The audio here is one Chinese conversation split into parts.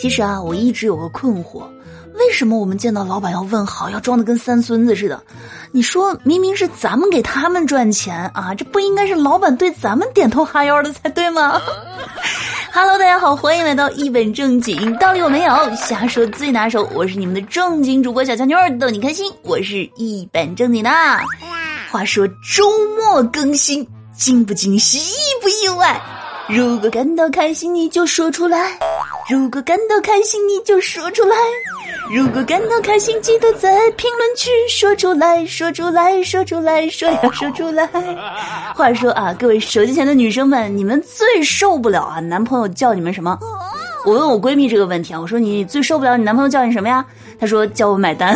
其实啊，我一直有个困惑，为什么我们见到老板要问好，要装的跟三孙子似的？你说明明是咱们给他们赚钱啊，这不应该是老板对咱们点头哈腰的才对吗？Hello，大家好，欢迎来到一本正经，道理我没有，瞎说最拿手。我是你们的正经主播小乔妞儿，逗你开心。我是一本正经的。话说周末更新，惊不惊喜，意不意外？如果感到开心，你就说出来。如果感到开心，你就说出来；如果感到开心，记得在评论区说出来，说出来，说出来，说要说出来。话说啊，各位手机前的女生们，你们最受不了啊，男朋友叫你们什么？我问我闺蜜这个问题啊，我说你最受不了你男朋友叫你什么呀？她说叫我买单。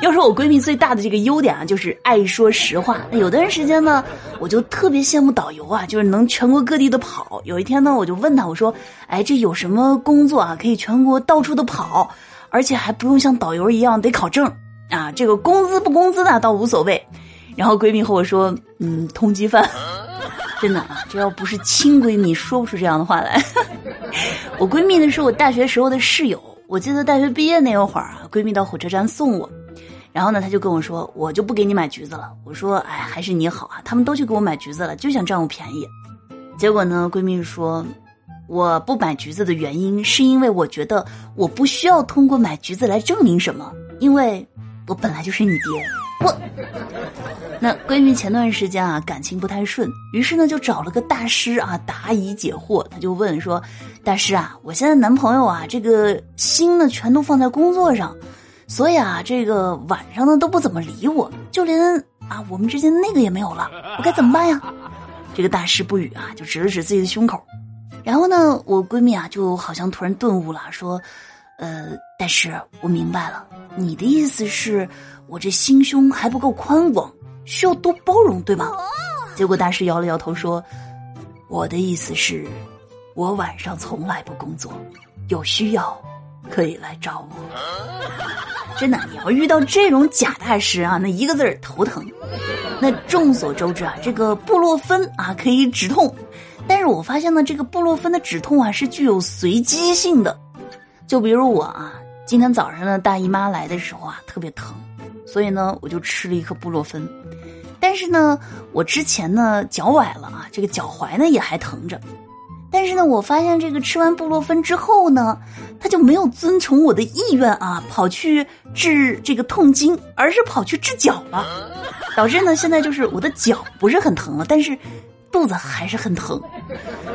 要说我闺蜜最大的这个优点啊，就是爱说实话。有段时间呢，我就特别羡慕导游啊，就是能全国各地的跑。有一天呢，我就问她，我说：“哎，这有什么工作啊，可以全国到处的跑，而且还不用像导游一样得考证啊？这个工资不工资的倒无所谓。”然后闺蜜和我说：“嗯，通缉犯。”真的啊，这要不是亲闺蜜，说不出这样的话来。我闺蜜呢是我大学时候的室友，我记得大学毕业那会儿啊，闺蜜到火车站送我。然后呢，他就跟我说：“我就不给你买橘子了。”我说：“哎，还是你好啊，他们都去给我买橘子了，就想占我便宜。”结果呢，闺蜜说：“我不买橘子的原因是因为我觉得我不需要通过买橘子来证明什么，因为我本来就是你爹。”我那闺蜜前段时间啊，感情不太顺，于是呢就找了个大师啊答疑解惑。他就问说：“大师啊，我现在男朋友啊，这个心呢全都放在工作上。”所以啊，这个晚上呢都不怎么理我，就连啊我们之间那个也没有了，我该怎么办呀？这个大师不语啊，就指了指自己的胸口。然后呢，我闺蜜啊就好像突然顿悟了，说：“呃，大师，我明白了，你的意思是我这心胸还不够宽广，需要多包容，对吧？”结果大师摇了摇头说：“我的意思是，我晚上从来不工作，有需要可以来找我。”真的，你要遇到这种假大师啊，那一个字儿头疼。那众所周知啊，这个布洛芬啊可以止痛，但是我发现呢，这个布洛芬的止痛啊是具有随机性的。就比如我啊，今天早上呢大姨妈来的时候啊特别疼，所以呢我就吃了一颗布洛芬。但是呢，我之前呢脚崴了啊，这个脚踝呢也还疼着。但是呢，我发现这个吃完布洛芬之后呢，他就没有遵从我的意愿啊，跑去治这个痛经，而是跑去治脚了，导致呢现在就是我的脚不是很疼了，但是肚子还是很疼。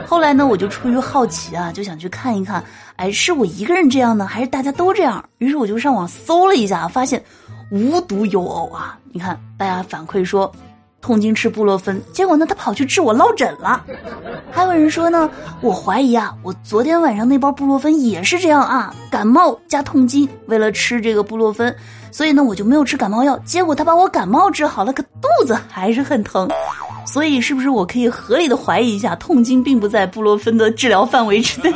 后来呢，我就出于好奇啊，就想去看一看，哎，是我一个人这样呢，还是大家都这样？于是我就上网搜了一下，发现无独有偶啊，你看大家反馈说。痛经吃布洛芬，结果呢，他跑去治我落枕了。还有人说呢，我怀疑啊，我昨天晚上那包布洛芬也是这样啊，感冒加痛经，为了吃这个布洛芬，所以呢，我就没有吃感冒药。结果他把我感冒治好了，可肚子还是很疼。所以，是不是我可以合理的怀疑一下，痛经并不在布洛芬的治疗范围之内？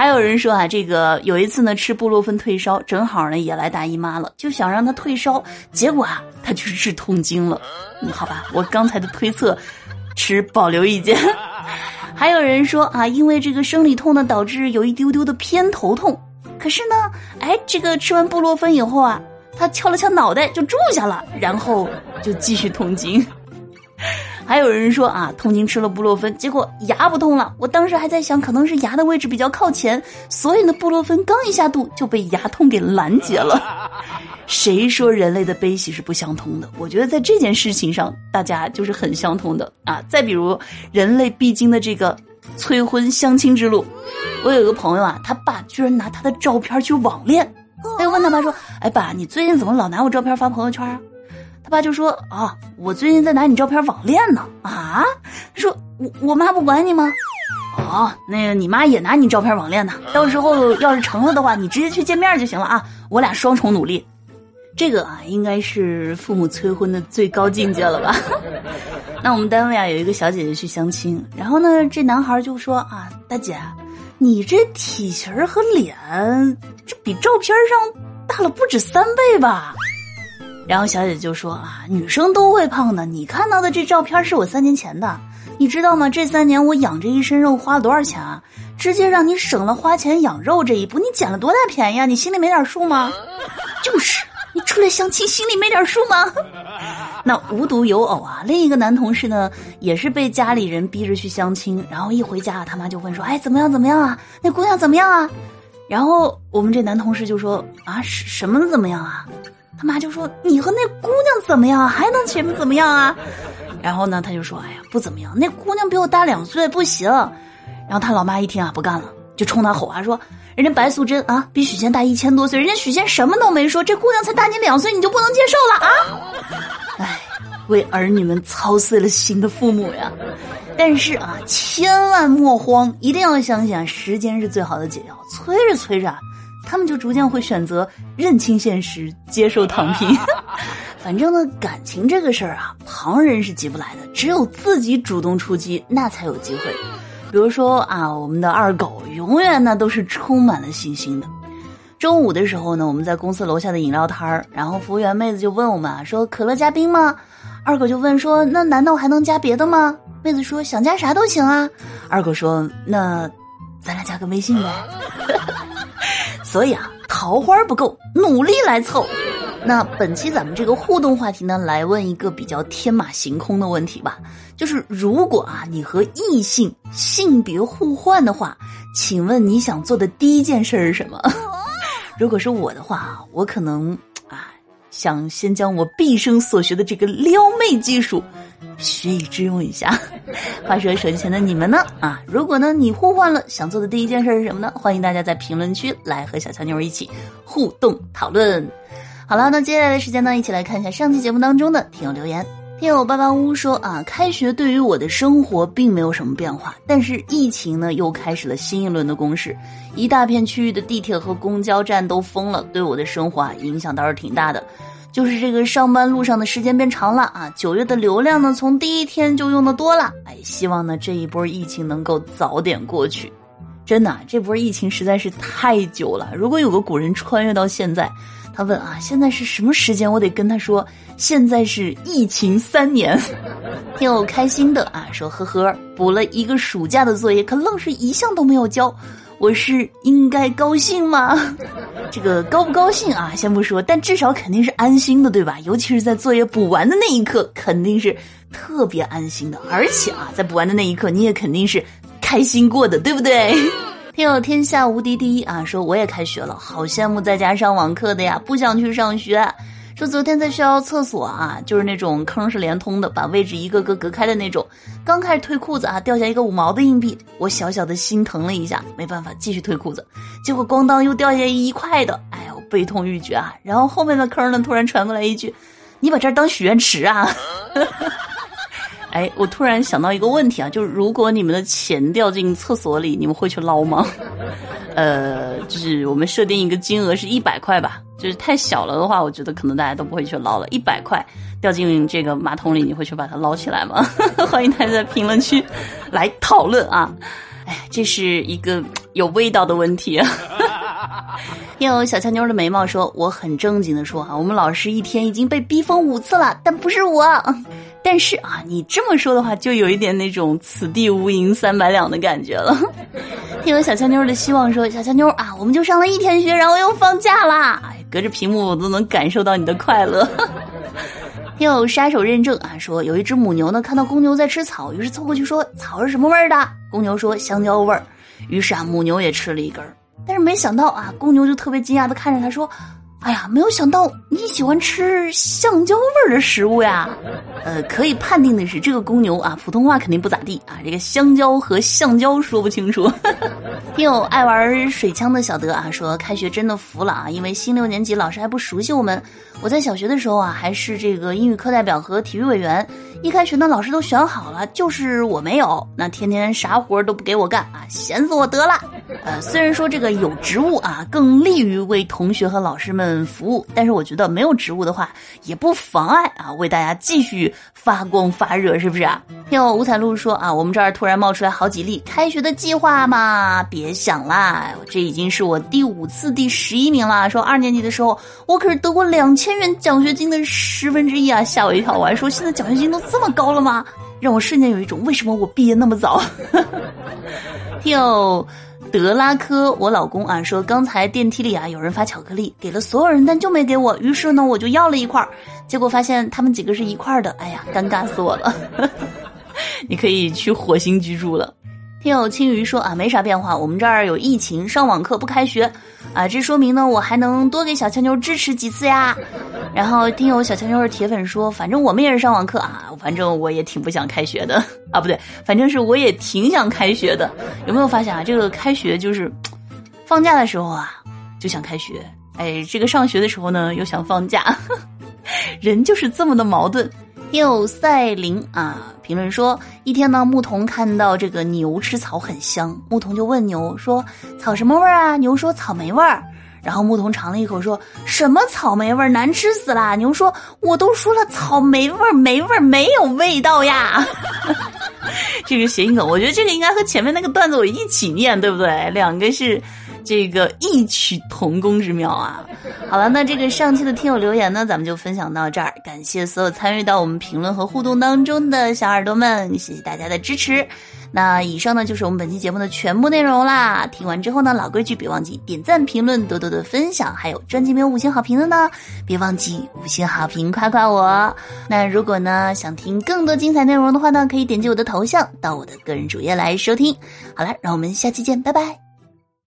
还有人说啊，这个有一次呢，吃布洛芬退烧，正好呢也来大姨妈了，就想让他退烧，结果啊，他就是治痛经了。嗯，好吧，我刚才的推测持保留意见。还有人说啊，因为这个生理痛呢，导致有一丢丢的偏头痛，可是呢，哎，这个吃完布洛芬以后啊，他敲了敲脑袋就住下了，然后就继续痛经。还有人说啊，痛经吃了布洛芬，结果牙不痛了。我当时还在想，可能是牙的位置比较靠前，所以呢，布洛芬刚一下肚就被牙痛给拦截了。谁说人类的悲喜是不相通的？我觉得在这件事情上，大家就是很相通的啊。再比如人类必经的这个催婚相亲之路，我有个朋友啊，他爸居然拿他的照片去网恋，他就问他爸说：“哎，爸，你最近怎么老拿我照片发朋友圈啊？”他爸就说：“啊，我最近在拿你照片网恋呢。”啊，说：“我我妈不管你吗？”哦，那个你妈也拿你照片网恋呢。到时候要是成了的话，你直接去见面就行了啊。我俩双重努力，这个啊应该是父母催婚的最高境界了吧？那我们单位啊有一个小姐姐去相亲，然后呢这男孩就说：“啊，大姐，你这体型和脸，这比照片上大了不止三倍吧？”然后小姐就说啊，女生都会胖的，你看到的这照片是我三年前的，你知道吗？这三年我养这一身肉花了多少钱啊？直接让你省了花钱养肉这一步，你捡了多大便宜啊？你心里没点 数吗？就是，你出来相亲心里没点数吗？那无独有偶啊，另一个男同事呢，也是被家里人逼着去相亲，然后一回家他妈就问说：“哎，怎么样怎么样啊？那姑娘怎么样啊？”然后我们这男同事就说：“啊，什么怎么样啊？”他妈就说：“你和那姑娘怎么样？还能前面怎么样啊？”然后呢，他就说：“哎呀，不怎么样，那姑娘比我大两岁，不行。”然后他老妈一听啊，不干了，就冲他吼啊，说：“人家白素贞啊，比许仙大一千多岁，人家许仙什么都没说，这姑娘才大你两岁，你就不能接受了啊？” 哎，为儿女们操碎了心的父母呀！但是啊，千万莫慌，一定要相信啊，时间是最好的解药。催着催着，他们就逐渐会选择认清现实，接受躺平。反正呢，感情这个事儿啊，旁人是急不来的，只有自己主动出击，那才有机会。比如说啊，我们的二狗永远呢都是充满了信心的。中午的时候呢，我们在公司楼下的饮料摊儿，然后服务员妹子就问我们啊，说可乐加冰吗？二狗就问说，那难道还能加别的吗？妹子说想加啥都行啊。二狗说那咱俩加个微信呗。所以啊，桃花不够，努力来凑。那本期咱们这个互动话题呢，来问一个比较天马行空的问题吧，就是如果啊你和异性性别互换的话，请问你想做的第一件事是什么？如果是我的话，我可能啊想先将我毕生所学的这个撩妹技术学以致用一下。话说手机前的你们呢？啊，如果呢你互换了，想做的第一件事是什么呢？欢迎大家在评论区来和小乔妞一起互动讨论。好了，那接下来的时间呢，一起来看一下上期节目当中的听友留言。听友八八屋说啊，开学对于我的生活并没有什么变化，但是疫情呢又开始了新一轮的攻势，一大片区域的地铁和公交站都封了，对我的生活啊影响倒是挺大的。就是这个上班路上的时间变长了啊，九月的流量呢从第一天就用的多了，哎，希望呢这一波疫情能够早点过去。真的，这波疫情实在是太久了，如果有个古人穿越到现在。他问啊，现在是什么时间？我得跟他说，现在是疫情三年，挺有开心的啊。说呵呵，补了一个暑假的作业，可愣是一项都没有交，我是应该高兴吗？这个高不高兴啊？先不说，但至少肯定是安心的，对吧？尤其是在作业补完的那一刻，肯定是特别安心的。而且啊，在补完的那一刻，你也肯定是开心过的，对不对？听友天下无敌第一啊，说我也开学了，好羡慕在家上网课的呀，不想去上学。说昨天在学校厕所啊，就是那种坑是连通的，把位置一个个隔开的那种。刚开始退裤子啊，掉下一个五毛的硬币，我小小的心疼了一下，没办法继续退裤子。结果咣当又掉下一块的，哎呦，悲痛欲绝啊！然后后面的坑呢，突然传过来一句：“你把这儿当许愿池啊？” 哎，我突然想到一个问题啊，就是如果你们的钱掉进厕所里，你们会去捞吗？呃，就是我们设定一个金额是一百块吧，就是太小了的话，我觉得可能大家都不会去捞了。一百块掉进这个马桶里，你会去把它捞起来吗？欢迎大家在评论区来讨论啊！哎，这是一个有味道的问题啊。有小强妞的眉毛说：“我很正经的说啊，我们老师一天已经被逼疯五次了，但不是我。但是啊，你这么说的话，就有一点那种此地无银三百两的感觉了。”听了小强妞的希望说：“小强妞啊，我们就上了一天学，然后又放假啦！哎，隔着屏幕我都能感受到你的快乐。”听有杀手认证啊，说有一只母牛呢，看到公牛在吃草，于是凑过去说：“草是什么味儿的？”公牛说：“香蕉味儿。”于是啊，母牛也吃了一根儿。但是没想到啊，公牛就特别惊讶的看着他说：“哎呀，没有想到你喜欢吃橡胶味儿的食物呀。”呃，可以判定的是，这个公牛啊，普通话肯定不咋地啊，这个香蕉和橡胶说不清楚。听友爱玩水枪的小德啊说：“开学真的服了啊，因为新六年级老师还不熟悉我们。我在小学的时候啊，还是这个英语课代表和体育委员。一开学呢，老师都选好了，就是我没有，那天天啥活都不给我干啊，闲死我得了。”呃，虽然说这个有职务啊，更利于为同学和老师们服务，但是我觉得没有职务的话，也不妨碍啊，为大家继续发光发热，是不是啊？听我五彩露说啊，我们这儿突然冒出来好几例开学的计划嘛，别想啦，这已经是我第五次第十一名了。说二年级的时候，我可是得过两千元奖学金的十分之一啊，吓我一跳。我还说现在奖学金都这么高了吗？让我瞬间有一种为什么我毕业那么早？听德拉科，我老公啊说，刚才电梯里啊有人发巧克力给了所有人，但就没给我，于是呢我就要了一块儿，结果发现他们几个是一块儿的，哎呀，尴尬死我了。你可以去火星居住了。听友青鱼说啊，没啥变化，我们这儿有疫情，上网课不开学，啊，这说明呢，我还能多给小强妞支持几次呀。然后听友小强妞的铁粉说，反正我们也是上网课啊，反正我也挺不想开学的 啊，不对，反正是我也挺想开学的。有没有发现啊，这个开学就是放假的时候啊就想开学，哎，这个上学的时候呢又想放假，人就是这么的矛盾。又赛琳啊，评论说一天呢，牧童看到这个牛吃草很香，牧童就问牛说：“草什么味儿啊？”牛说：“草莓味儿。”然后牧童尝了一口，说什么草莓味儿，难吃死了。牛说：“我都说了，草莓味儿没味儿，没有味道呀。”这个谐音梗，我觉得这个应该和前面那个段子我一起念，对不对？两个是。这个异曲同工之妙啊！好了，那这个上期的听友留言呢，咱们就分享到这儿。感谢所有参与到我们评论和互动当中的小耳朵们，谢谢大家的支持。那以上呢就是我们本期节目的全部内容啦。听完之后呢，老规矩，别忘记点赞、评论、多多的分享。还有专辑没有五星好评的呢，别忘记五星好评夸夸我。那如果呢想听更多精彩内容的话呢，可以点击我的头像到我的个人主页来收听。好了，让我们下期见，拜拜。